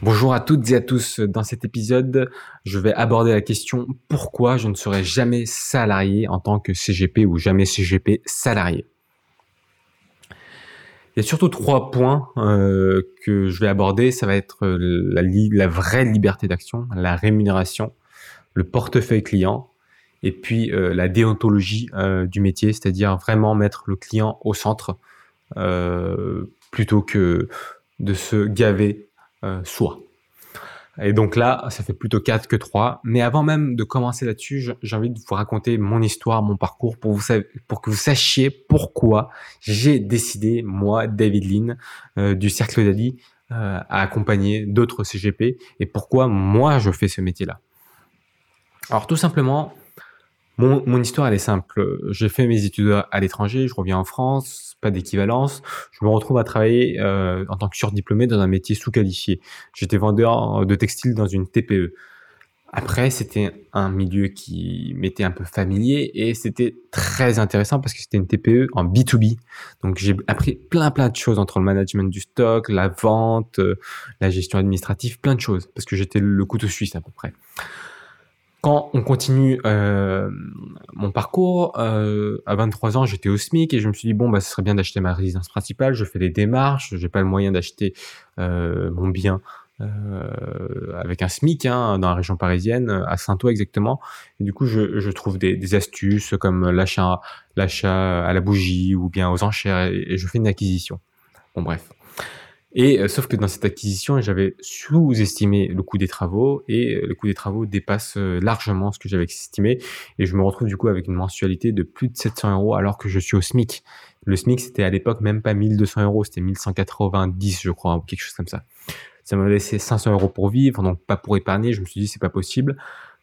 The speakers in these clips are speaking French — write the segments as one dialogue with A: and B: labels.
A: Bonjour à toutes et à tous. Dans cet épisode, je vais aborder la question pourquoi je ne serai jamais salarié en tant que CGP ou jamais CGP salarié? Il y a surtout trois points euh, que je vais aborder. Ça va être la, la vraie liberté d'action, la rémunération, le portefeuille client et puis euh, la déontologie euh, du métier, c'est-à-dire vraiment mettre le client au centre plutôt que de se gaver euh, soit. Et donc là, ça fait plutôt 4 que 3. Mais avant même de commencer là-dessus, j'ai envie de vous raconter mon histoire, mon parcours, pour, vous, pour que vous sachiez pourquoi j'ai décidé, moi, David Lynn, euh, du Cercle d'Ali, euh, à accompagner d'autres CGP, et pourquoi moi, je fais ce métier-là. Alors tout simplement, mon, mon, histoire, elle est simple. J'ai fait mes études à l'étranger, je reviens en France, pas d'équivalence. Je me retrouve à travailler euh, en tant que surdiplômé dans un métier sous-qualifié. J'étais vendeur de textiles dans une TPE. Après, c'était un milieu qui m'était un peu familier et c'était très intéressant parce que c'était une TPE en B2B. Donc, j'ai appris plein, plein de choses entre le management du stock, la vente, euh, la gestion administrative, plein de choses parce que j'étais le couteau suisse à peu près on continue euh, mon parcours, euh, à 23 ans, j'étais au SMIC et je me suis dit bon bah ce serait bien d'acheter ma résidence principale. Je fais des démarches, j'ai pas le moyen d'acheter euh, mon bien avec un SMIC hein, dans la région parisienne, à Saint-Ouen exactement. Et du coup, je, trouve des, astuces comme l'achat, l'achat à la bougie ou bien aux enchères et je fais une acquisition. Bon bref. Et euh, sauf que dans cette acquisition, j'avais sous-estimé le coût des travaux et euh, le coût des travaux dépasse euh, largement ce que j'avais estimé et je me retrouve du coup avec une mensualité de plus de 700 euros alors que je suis au SMIC. Le SMIC c'était à l'époque même pas 1200 euros, c'était 1190 je crois ou quelque chose comme ça. Ça m'a laissé 500 euros pour vivre, donc pas pour épargner. Je me suis dit c'est pas possible,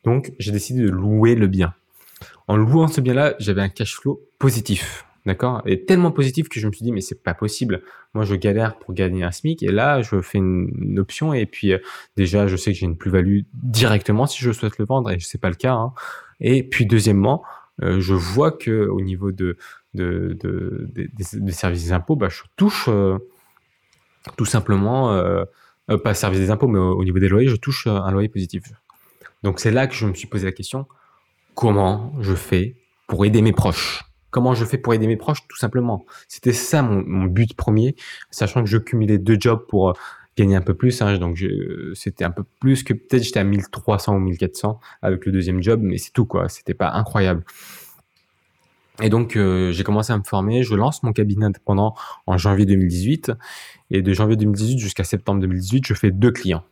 A: donc j'ai décidé de louer le bien. En louant ce bien-là, j'avais un cash flow positif. D'accord? Et tellement positif que je me suis dit, mais c'est pas possible. Moi, je galère pour gagner un SMIC et là, je fais une, option et puis euh, déjà, je sais que j'ai une plus-value directement si je souhaite le vendre et c'est pas le cas. Hein. Et puis, deuxièmement, euh, je vois que au niveau de, de, de, des services des impôts, bah, je touche euh, tout simplement, pas service des impôts, mais au, niveau des loyers, je touche un loyer positif. Donc, c'est là que je me suis posé la question, comment je fais pour aider mes proches? Comment je fais pour aider mes proches Tout simplement. C'était ça mon, but premier, sachant que je cumulais deux jobs pour euh, gagner un peu plus. Hein, donc c'était un peu plus que peut-être j'étais à 1300 ou 1400 avec le deuxième job, mais c'est tout quoi. C'était pas incroyable. Et donc euh, j'ai commencé à me former. Je lance mon cabinet indépendant en janvier 2018 et de janvier 2018 jusqu'à septembre 2018, je fais deux clients.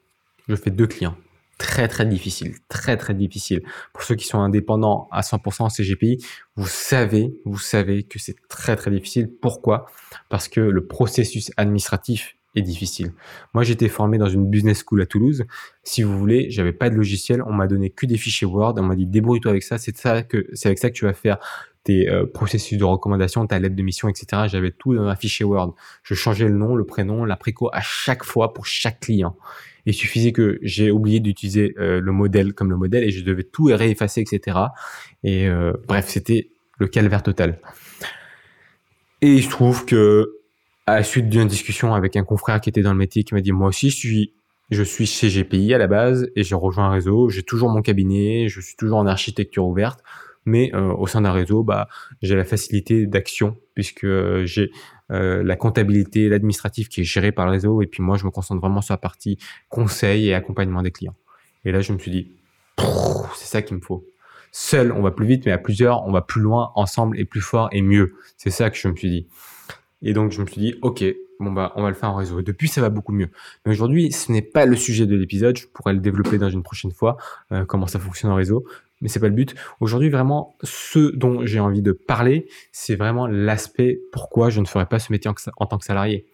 A: Je fais deux clients très très difficile, très très difficile. Pour ceux qui sont indépendants à 100% en CGPI, vous savez, vous savez que c'est très très difficile. Pourquoi? Parce que le processus administratif est difficile. Moi, j'étais formé dans une business school à Toulouse. Si vous voulez, j'avais pas de logiciel, on m'a donné que des fichiers Word, on m'a dit débrouille-toi avec ça, c'est ça que c'est avec ça que tu vas faire tes euh, processus de recommandation, ta lettre de mission, etc. J'avais tout dans un fichier Word. Je changeais le nom, le prénom, la préco à chaque fois pour chaque client. Il suffisait que j'ai oublié d'utiliser euh, le modèle comme le modèle et je devais tout réeffacer, etc. Et euh, bref, c'était le calvaire total. Et il se trouve que à la suite d'une discussion avec un confrère qui était dans le métier, qui m'a dit moi aussi je suis je suis chez GPI à la base et j'ai rejoint un réseau. J'ai toujours mon cabinet, je suis toujours en architecture ouverte mais euh, au sein d'un réseau, bah, j'ai la facilité d'action puisque euh, j'ai euh, la comptabilité, l'administratif qui est géré par le réseau, et puis moi, je me concentre vraiment sur la partie conseil et accompagnement des clients. Et là, je me suis dit, c'est ça qu'il me faut. Seul, on va plus vite, mais à plusieurs, on va plus loin, ensemble et plus fort et mieux. C'est ça que je me suis dit. Et donc, je me suis dit, OK, bon, bah, on va le faire en réseau. Et depuis, ça va beaucoup mieux. Mais aujourd'hui, ce n'est pas le sujet de l'épisode. Je pourrais le développer dans une prochaine fois, comment ça fonctionne en réseau mais c'est pas le but. Aujourd'hui, vraiment, ce dont j'ai envie de parler, c'est vraiment l'aspect pourquoi je ne ferais pas ce métier en, tant que salarié.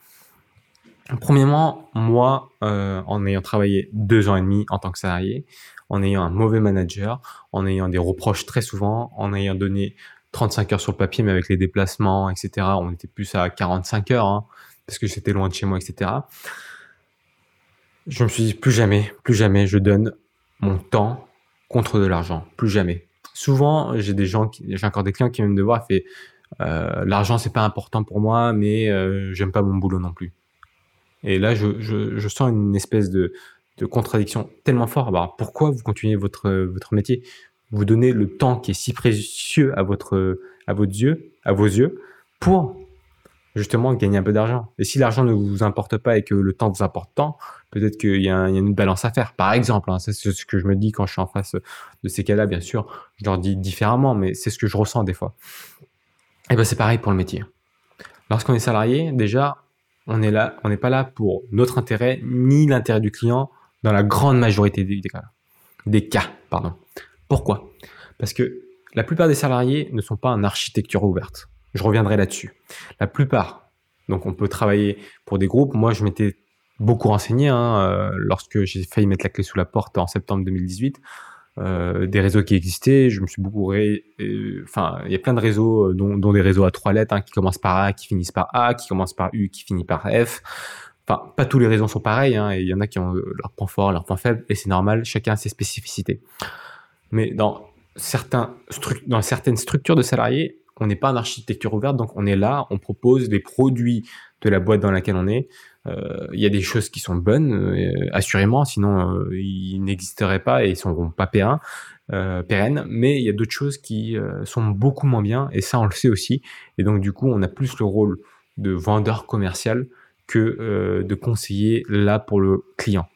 A: Premièrement, moi, euh, en ayant travaillé deux ans et demi en tant que salarié, en ayant un mauvais manager, en ayant des reproches très souvent, en ayant donné 35 heures sur le papier, mais avec les déplacements, etc., on était plus à 45 heures, hein, parce que c'était loin de chez moi, etc. Je me suis dit, plus jamais, plus jamais je donne mon temps contre de l'argent, plus jamais. Souvent, j'ai des gens, j'ai encore des clients qui viennent me voir et fait euh, l'argent c'est pas important pour moi, mais euh, j'aime pas mon boulot non plus. Et là, je, je, sens une espèce de de contradiction tellement fort. Alors pourquoi vous continuez votre, votre métier? Vous donnez le temps qui est si précieux à, votre, à, votre yeux, à vos yeux pour justement gagner un peu d'argent. Et si l'argent ne vous importe pas et que le temps vous importe tant, peut-être qu'il y, a une balance à faire. Par exemple, hein, c'est ce que je me dis quand je suis en face de ces cas-là, bien sûr, je leur dis différemment, mais c'est ce que je ressens des fois. Et ben c'est pareil pour le métier. Lorsqu'on est salarié, déjà, on on n'est pas là pour notre intérêt ni l'intérêt du client dans la grande majorité des cas. Des cas, pardon. Pourquoi? Parce que la plupart des salariés ne sont pas en architecture ouverte. Je reviendrai là-dessus. La plupart, donc on peut travailler pour des groupes. Moi, je m'étais beaucoup renseigné hein, euh, lorsque j'ai failli mettre la clé sous la porte en septembre 2018. Euh, des réseaux qui existaient, je me suis beaucoup. Euh, enfin, il y a plein de réseaux, dont, des réseaux à trois lettres, hein, qui commencent par A, qui finissent par A, qui commencent par U, qui finissent par F. Enfin, pas tous les réseaux sont pareils, hein, et il y en a qui ont leurs points forts, leurs points faibles, et c'est normal, chacun a ses spécificités. Mais dans, dans certaines structures de salariés, on n'est pas en architecture ouverte, donc on est là, on propose des produits de la boîte dans laquelle on est, euh, il y a des choses qui sont bonnes, euh, assurément, sinon euh, ils n'existeraient pas et ils ne seront pas pérennes, pérennes, mais il y a d'autres choses qui sont beaucoup moins bien, et ça on le sait aussi, et donc du coup on a plus le rôle de vendeur commercial que de conseiller là pour le client.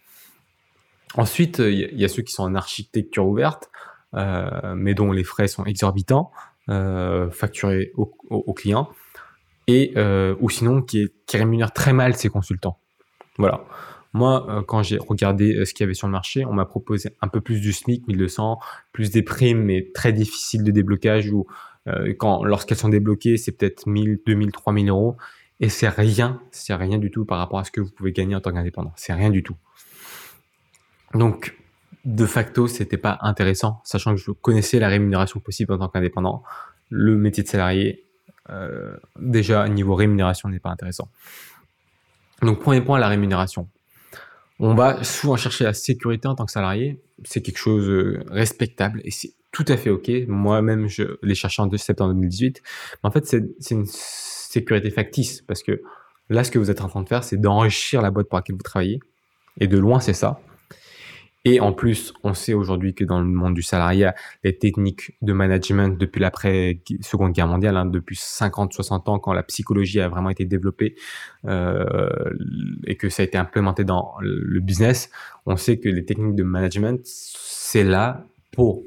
A: Ensuite, il y, a ceux qui sont en architecture ouverte, mais dont les frais sont exorbitants, facturés au, au client et euh, ou sinon qui, rémunère très mal ses consultants. Voilà. Moi, euh, quand j'ai regardé euh, ce qu'il y avait sur le marché, on m'a proposé un peu plus du SMIC, 1200, plus des primes, mais très difficiles de déblocage ou quand lorsqu'elles sont débloquées, c'est peut-être 1000, 2000, 3000 euros et c'est rien, c'est rien du tout par rapport à ce que vous pouvez gagner en tant qu'indépendant. C'est rien du tout. Donc, de facto, c'était pas intéressant, sachant que je connaissais la rémunération possible en tant qu'indépendant. Le métier de salarié, euh, déjà, niveau rémunération, n'est pas intéressant. Donc, premier point, la rémunération. On va souvent chercher la sécurité en tant que salarié. C'est quelque chose de respectable et c'est tout à fait OK. Moi-même, je l'ai cherché en 2 septembre 2018. Mais en fait, c'est une sécurité factice parce que là, ce que vous êtes en train de faire, c'est d'enrichir la boîte pour laquelle vous travaillez. Et de loin, c'est ça. Et en plus, on sait aujourd'hui que dans le monde du salariat, les techniques de management depuis l'après-seconde guerre mondiale, hein, depuis 50-60 ans, quand la psychologie a vraiment été développée euh, et que ça a été implémenté dans le business, on sait que les techniques de management, c'est là pour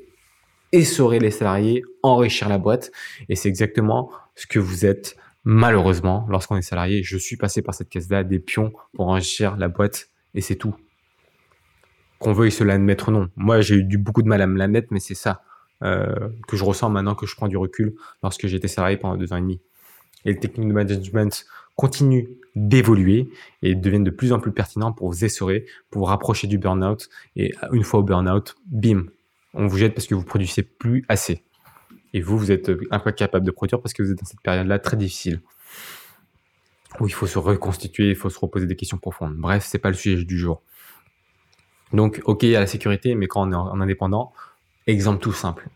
A: essorer les salariés, enrichir la boîte. Et c'est exactement ce que vous êtes malheureusement lorsqu'on est salarié. Je suis passé par cette case-là, des pions pour enrichir la boîte et c'est tout qu'on veuille se l'admettre ou non. Moi, j'ai eu beaucoup de mal à me l'admettre, mais c'est ça euh, que je ressens maintenant que je prends du recul lorsque j'étais salarié pendant deux ans et demi. Et les techniques de management continuent d'évoluer et deviennent de plus en plus pertinentes pour vous essorer, pour vous rapprocher du burn-out. Et une fois au burn-out, bim, on vous jette parce que vous produisez plus assez. Et vous, vous êtes incapable de produire parce que vous êtes dans cette période-là très difficile où il faut se reconstituer, il faut se reposer des questions profondes. Bref, c'est pas le sujet du jour. Donc, ok, a la sécurité, mais quand on est en indépendant, exemple tout simple.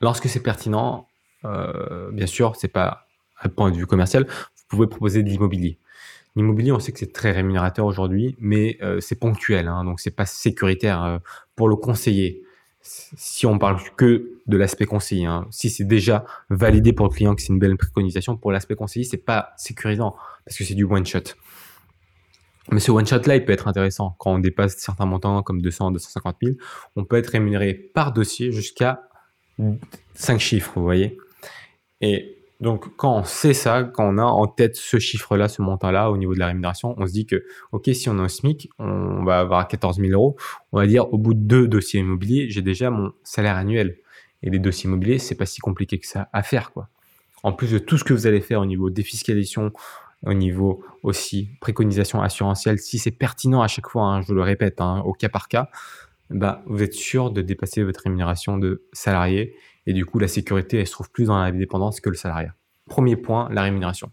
A: Lorsque c'est pertinent, euh, bien sûr, c'est pas à point de vue commercial, vous pouvez proposer de l'immobilier. L'immobilier, on sait que c'est très rémunérateur aujourd'hui, mais euh, c'est ponctuel, hein, donc c'est pas sécuritaire euh, pour le conseiller. Si on parle que de l'aspect conseiller, hein, si c'est déjà validé pour le client que c'est une belle préconisation, pour l'aspect conseiller, c'est pas sécurisant parce que c'est du one shot. Mais ce one-shot-là, il peut être intéressant. Quand on dépasse certains montants comme 200, 250 000, on peut être rémunéré par dossier jusqu'à 5 chiffres, vous voyez. Et donc, quand on sait ça, quand on a en tête ce chiffre-là, ce montant-là au niveau de la rémunération, on se dit que, OK, si on a un SMIC, on va avoir 14 000 euros. On va dire, au bout de deux dossiers immobiliers, j'ai déjà mon salaire annuel. Et les dossiers immobiliers, c'est pas si compliqué que ça à faire, quoi. En plus de tout ce que vous allez faire au niveau défiscalisation, au niveau aussi préconisation assurantielle, si c'est pertinent à chaque fois, hein, je le répète, hein, au cas par cas, bah, vous êtes sûr de dépasser votre rémunération de salarié et du coup la sécurité elle se trouve plus dans la dépendance que le salariat. Premier point, la rémunération.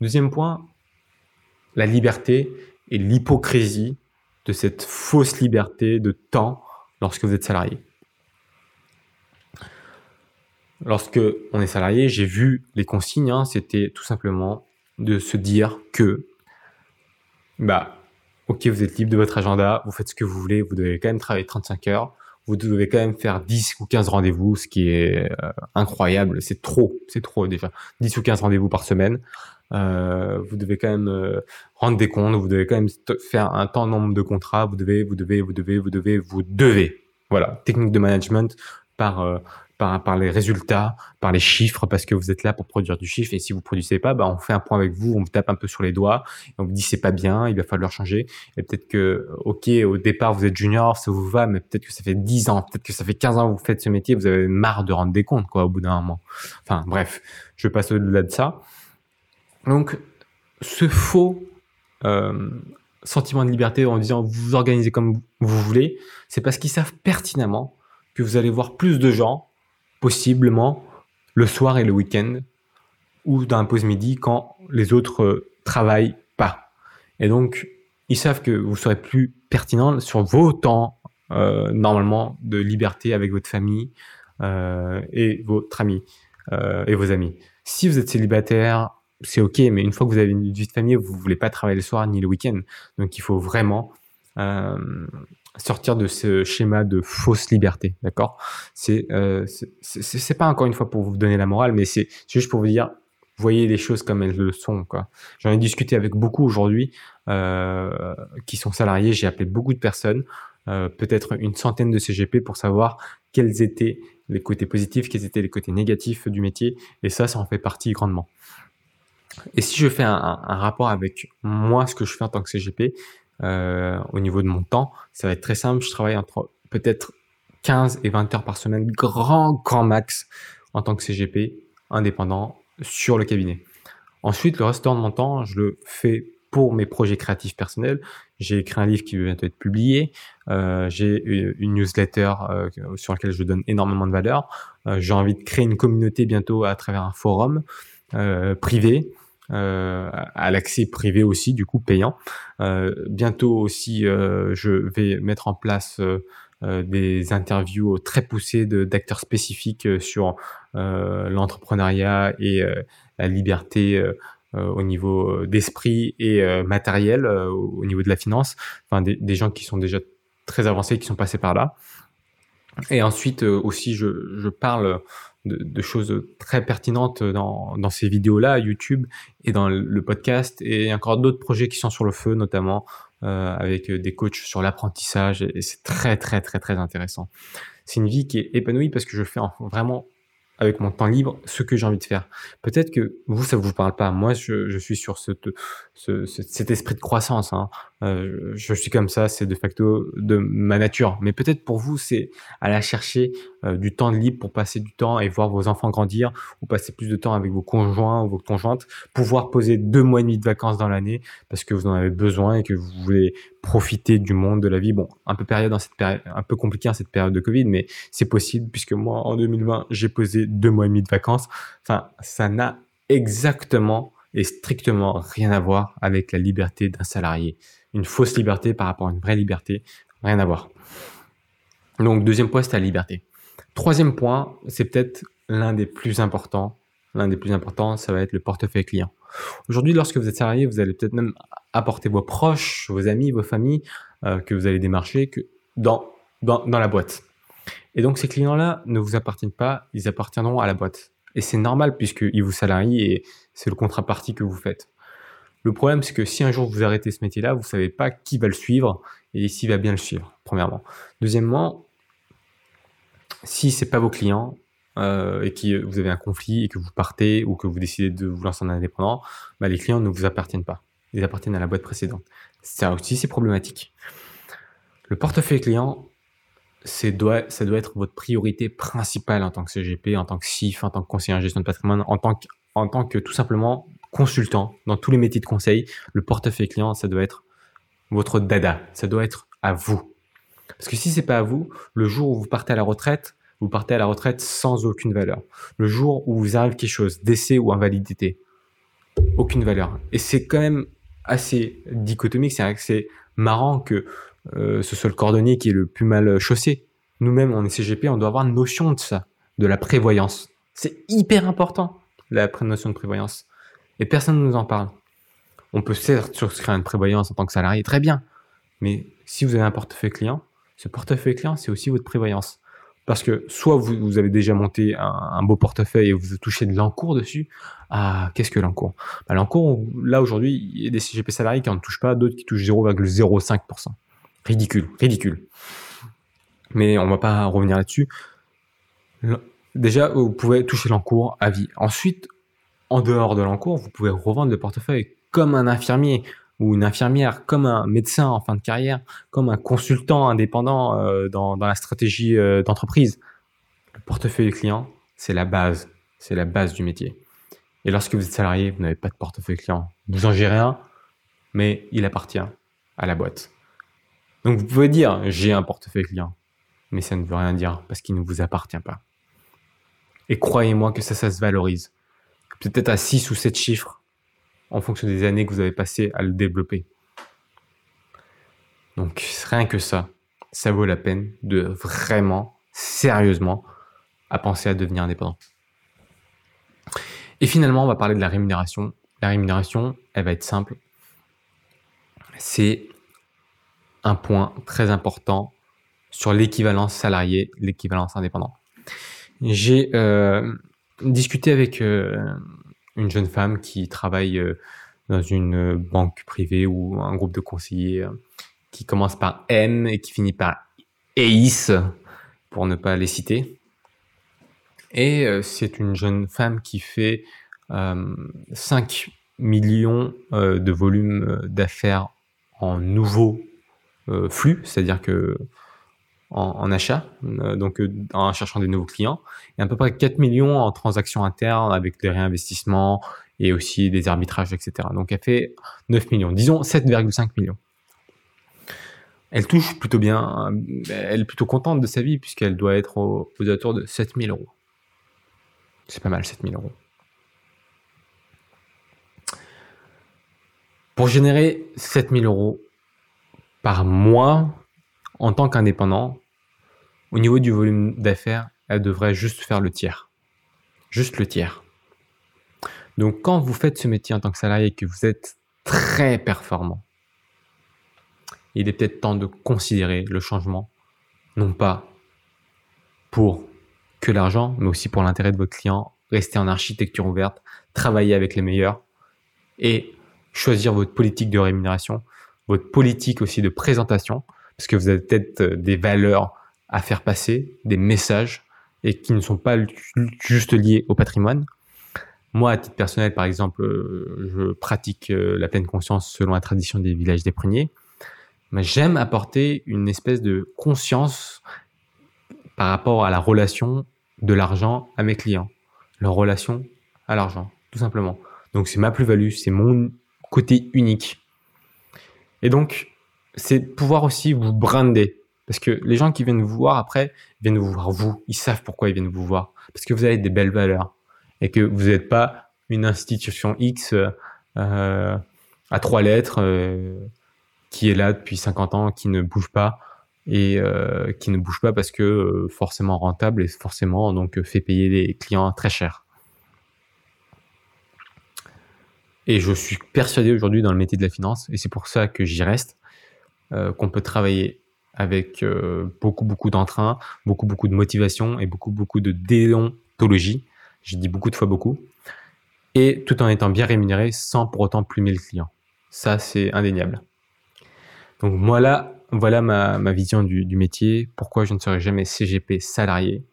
A: Deuxième point, la liberté et l'hypocrisie de cette fausse liberté de temps lorsque vous êtes salarié. Lorsque on est salarié, j'ai vu les consignes, hein, c'était tout simplement de se dire que bah ok, vous êtes libre de votre agenda, vous faites ce que vous voulez, vous devez quand même travailler 35 heures, vous devez quand même faire 10 ou 15 rendez-vous, ce qui est euh, incroyable, c'est trop, c'est trop déjà. 10 ou 15 rendez-vous par semaine. Euh, vous devez quand même euh, rendre des comptes, vous devez quand même faire un temps nombre de contrats, vous devez, vous devez, vous devez, vous devez, vous devez. Voilà, technique de management par euh, par, par les résultats, par les chiffres, parce que vous êtes là pour produire du chiffre. Et si vous produisez pas, bah, on fait un point avec vous, on vous tape un peu sur les doigts, et on vous dit c'est pas bien, il va falloir changer. Et peut-être que, ok, au départ vous êtes junior, ça vous va, mais peut-être que ça fait 10 ans, peut-être que ça fait 15 ans que vous faites ce métier, vous avez marre de rendre des comptes, quoi, au bout d'un moment. Enfin, bref, je passe au-delà de ça. Donc, ce faux euh, sentiment de liberté en disant vous vous organisez comme vous voulez, c'est parce qu'ils savent pertinemment que vous allez voir plus de gens possiblement le soir et le week-end ou dans un pause midi quand les autres euh, travaillent pas. Et donc, ils savent que vous serez plus pertinent sur vos temps euh, normalement de liberté avec votre famille euh, et votre ami et vos amis. Si vous êtes célibataire, c'est ok, mais une fois que vous avez une vie de famille, vous voulez pas travailler le soir ni le week-end. Donc, il faut vraiment sortir de ce schéma de fausse liberté, d'accord? C'est euh, c'est pas encore une fois pour vous donner la morale, mais c'est juste pour vous dire, voyez les choses comme elles le sont, quoi. J'en ai discuté avec beaucoup aujourd'hui euh, qui sont salariés. J'ai appelé beaucoup de personnes, euh, peut-être une centaine de CGP pour savoir quels étaient les côtés positifs, quels étaient les côtés négatifs du métier, et ça, ça en fait partie grandement. Et si je fais un, un rapport avec moi, ce que je fais en tant que CGP, euh, au niveau de mon temps, ça va être très simple. Je travaille entre peut-être 15 et 20 heures par semaine, grand, grand max, en tant que CGP, indépendant, sur le cabinet. Ensuite, le restant de mon temps, je le fais pour mes projets créatifs personnels. J'ai écrit un livre qui va bientôt être publié. Euh, j'ai une newsletter euh, sur laquelle je donne énormément de valeur. J'ai envie de créer une communauté bientôt à travers un forum privé euh, à l'accès privé aussi, du coup payant. Euh, bientôt aussi, euh, je vais mettre en place des interviews très poussées d'acteurs spécifiques sur l'entrepreneuriat et la liberté au niveau d'esprit et matériel, au niveau de la finance. Enfin, des, des, gens qui sont déjà très avancés, qui sont passés par là. Et ensuite aussi, je, je parle de, choses très pertinentes dans, dans ces vidéos-là, YouTube et dans le podcast, et encore d'autres projets qui sont sur le feu, notamment euh, avec des coachs sur l'apprentissage, et c'est très très très très intéressant. C'est une vie qui est épanouie parce que je fais vraiment avec mon temps libre ce que j'ai envie de faire. Peut-être que vous, ça vous parle pas. Moi, je, je suis sur ce, ce, cet esprit de croissance. Hein. Euh, je suis comme ça, c'est de facto de ma nature. Mais peut-être pour vous, c'est aller chercher euh, du temps libre pour passer du temps et voir vos enfants grandir, ou passer plus de temps avec vos conjoints ou vos conjointes, pouvoir poser deux mois et demi de vacances dans l'année parce que vous en avez besoin et que vous voulez profiter du monde, de la vie. Bon, un peu période dans cette période, un peu compliqué en cette période de Covid, mais c'est possible puisque moi, en 2020, j'ai posé deux mois et demi de vacances. Enfin, ça n'a exactement et strictement rien à voir avec la liberté d'un salarié. Une fausse liberté par rapport à une vraie liberté, rien à voir. Donc, deuxième point, c'est la liberté. Troisième point, c'est peut-être l'un des plus importants. L'un des plus importants, ça va être le portefeuille client. Aujourd'hui, lorsque vous êtes salarié, vous allez peut-être même apporter vos proches, vos amis, vos familles euh, que vous allez démarcher que dans, dans, dans la boîte. Et donc, ces clients-là ne vous appartiennent pas, ils appartiendront à la boîte. Et c'est normal puisqu'ils vous salarient et c'est le contrepartie que vous faites. Le problème, c'est que si un jour vous arrêtez ce métier-là, vous savez pas qui va le suivre et s'il va bien le suivre, premièrement. Deuxièmement, si c'est pas vos clients euh, et que vous avez un conflit et que vous partez ou que vous décidez de vous lancer en indépendant, bah, les clients ne vous appartiennent pas. Ils appartiennent à la boîte précédente. Ça aussi, c'est problématique. Le portefeuille client, ça doit être votre priorité principale en tant que CGP, en tant que CIF, en tant que conseiller en gestion de patrimoine, en tant que tout simplement consultant dans tous les métiers de conseil. Le portefeuille client, ça doit être votre dada. Ça doit être à vous. Parce que si c'est pas à vous, le jour où vous partez à la retraite, vous partez à la retraite sans aucune valeur. Le jour où vous arrive quelque chose, décès ou invalidité, aucune valeur. Et c'est quand même assez dichotomique, c'est assez marrant que euh, ce soit le cordonnier qui est le plus mal chaussé. Nous-mêmes, on est CGP, on doit avoir une notion de ça, de la prévoyance. C'est hyper important, la notion de prévoyance. Et personne ne nous en parle. On peut certes souscrire une prévoyance en tant que salarié, très bien. Mais si vous avez un portefeuille client, ce portefeuille client, c'est aussi votre prévoyance. Parce que soit vous, avez déjà monté un, beau portefeuille et vous touchez de l'encours dessus. Ah, qu'est-ce que l'encours? Bah, L'encours, là aujourd'hui, il y a des CGP salariés qui n'en touchent pas, d'autres qui touchent 0,05%. Ridicule, ridicule. Mais on ne va pas revenir là-dessus. Déjà, vous pouvez toucher l'encours à vie. Ensuite, en dehors de l'encours, vous pouvez revendre le portefeuille comme un infirmier ou une infirmière, comme un médecin en fin de carrière, comme un consultant indépendant euh, dans, la stratégie euh, d'entreprise. Le portefeuille client, c'est la base, c'est la base du métier. Et lorsque vous êtes salarié, vous n'avez pas de portefeuille client. Vous en gérez un, mais il appartient à la boîte. Donc vous pouvez dire j'ai un portefeuille client, mais ça ne veut rien dire parce qu'il ne vous appartient pas. Et croyez-moi que ça, ça se valorise. Peut-être à 6 ou 7 chiffres, en fonction des années que vous avez passées à le développer. Donc rien que ça, ça vaut la peine de vraiment, sérieusement, à penser à devenir indépendant. Et finalement, on va parler de la rémunération. La rémunération, elle va être simple. C'est un point très important sur l'équivalence salarié, l'équivalence indépendant. J'ai euh, discuté avec euh, une jeune femme qui travaille euh, dans une banque privée ou un groupe de conseillers euh, qui commence par M et qui finit par EIS, pour ne pas les citer. Et euh, c'est une jeune femme qui fait 5 millions de volume d'affaires en nouveaux flux, c'est-à-dire que en, achat, donc en cherchant des nouveaux clients, et à peu près 4 millions en transactions internes avec des réinvestissements et aussi des arbitrages, etc. Donc elle fait 9 millions, disons 7,5 millions. Elle touche plutôt bien, elle est plutôt contente de sa vie puisqu'elle doit être aux, alentours de 7000 euros. C'est pas mal, 7000 euros. Pour générer 7000 euros par mois en tant qu'indépendant, au niveau du volume d'affaires, elle devrait juste faire le tiers. Juste le tiers. Donc quand vous faites ce métier en tant que salarié et que vous êtes très performant, il est peut-être temps de considérer le changement, non pas pour que l'argent, mais aussi pour l'intérêt de votre client, rester en architecture ouverte, travailler avec les meilleurs et choisir votre politique de rémunération, votre politique aussi de présentation, parce que vous avez peut-être euh, des valeurs à faire passer, des messages, et qui ne sont pas juste liés au patrimoine. Moi, à titre personnel, par exemple, euh, je pratique euh, la pleine conscience selon la tradition des villages des pruniers. Mais j'aime apporter une espèce de conscience par rapport à la relation de l'argent à mes clients. Leur relation à l'argent, tout simplement. Donc c'est ma plus-value, c'est mon côté unique. Et donc, c'est pouvoir aussi vous brander. Parce que les gens qui viennent vous voir après, viennent vous voir vous. Ils savent pourquoi ils viennent vous voir. Parce que vous avez des belles valeurs. Et que vous n'êtes pas une institution X euh, à trois lettres euh, qui est là depuis 50 ans, qui ne bouge pas. Et euh, qui ne bouge pas parce que forcément rentable et forcément donc fait payer les clients très cher. Et je suis persuadé aujourd'hui dans le métier de la finance, et c'est pour ça que j'y reste, euh, qu'on peut travailler avec euh, beaucoup, beaucoup d'entrain, beaucoup, beaucoup de motivation et beaucoup, beaucoup de déontologie. J'ai dit beaucoup de fois beaucoup. Et tout en étant bien rémunéré sans pour autant plumer le client. Ça, c'est indéniable. Donc voilà, voilà ma, ma vision du, du, métier. Pourquoi je ne serai jamais CGP salarié?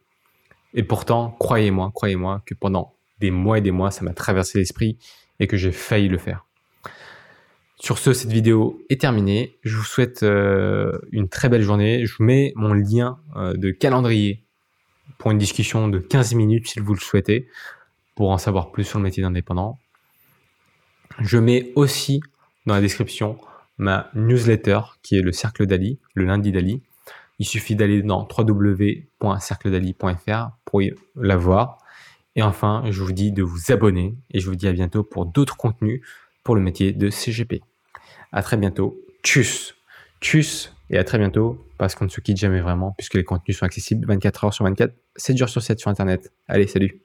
A: Et pourtant, croyez-moi, croyez-moi que pendant des mois et des mois, ça m'a traversé l'esprit et que j'ai failli le faire. Sur ce, cette vidéo est terminée. Je vous souhaite euh, une très belle journée. Je vous mets mon lien euh, de calendrier pour une discussion de 15 minutes si vous le souhaitez, pour en savoir plus sur le métier d'indépendant. Je mets aussi dans la description ma newsletter qui est le Cercle d'Ali, le lundi d'Ali. Il suffit d'aller dans www.cercledali.fr pour la voir. Et enfin, je vous dis de vous abonner et je vous dis à bientôt pour d'autres contenus pour le métier de CGP. À très bientôt. Tchuss. Tchuss. Et à très bientôt parce qu'on ne se quitte jamais vraiment puisque les contenus sont accessibles 24 heures sur 24, 7 jours sur 7 sur Internet. Allez, salut.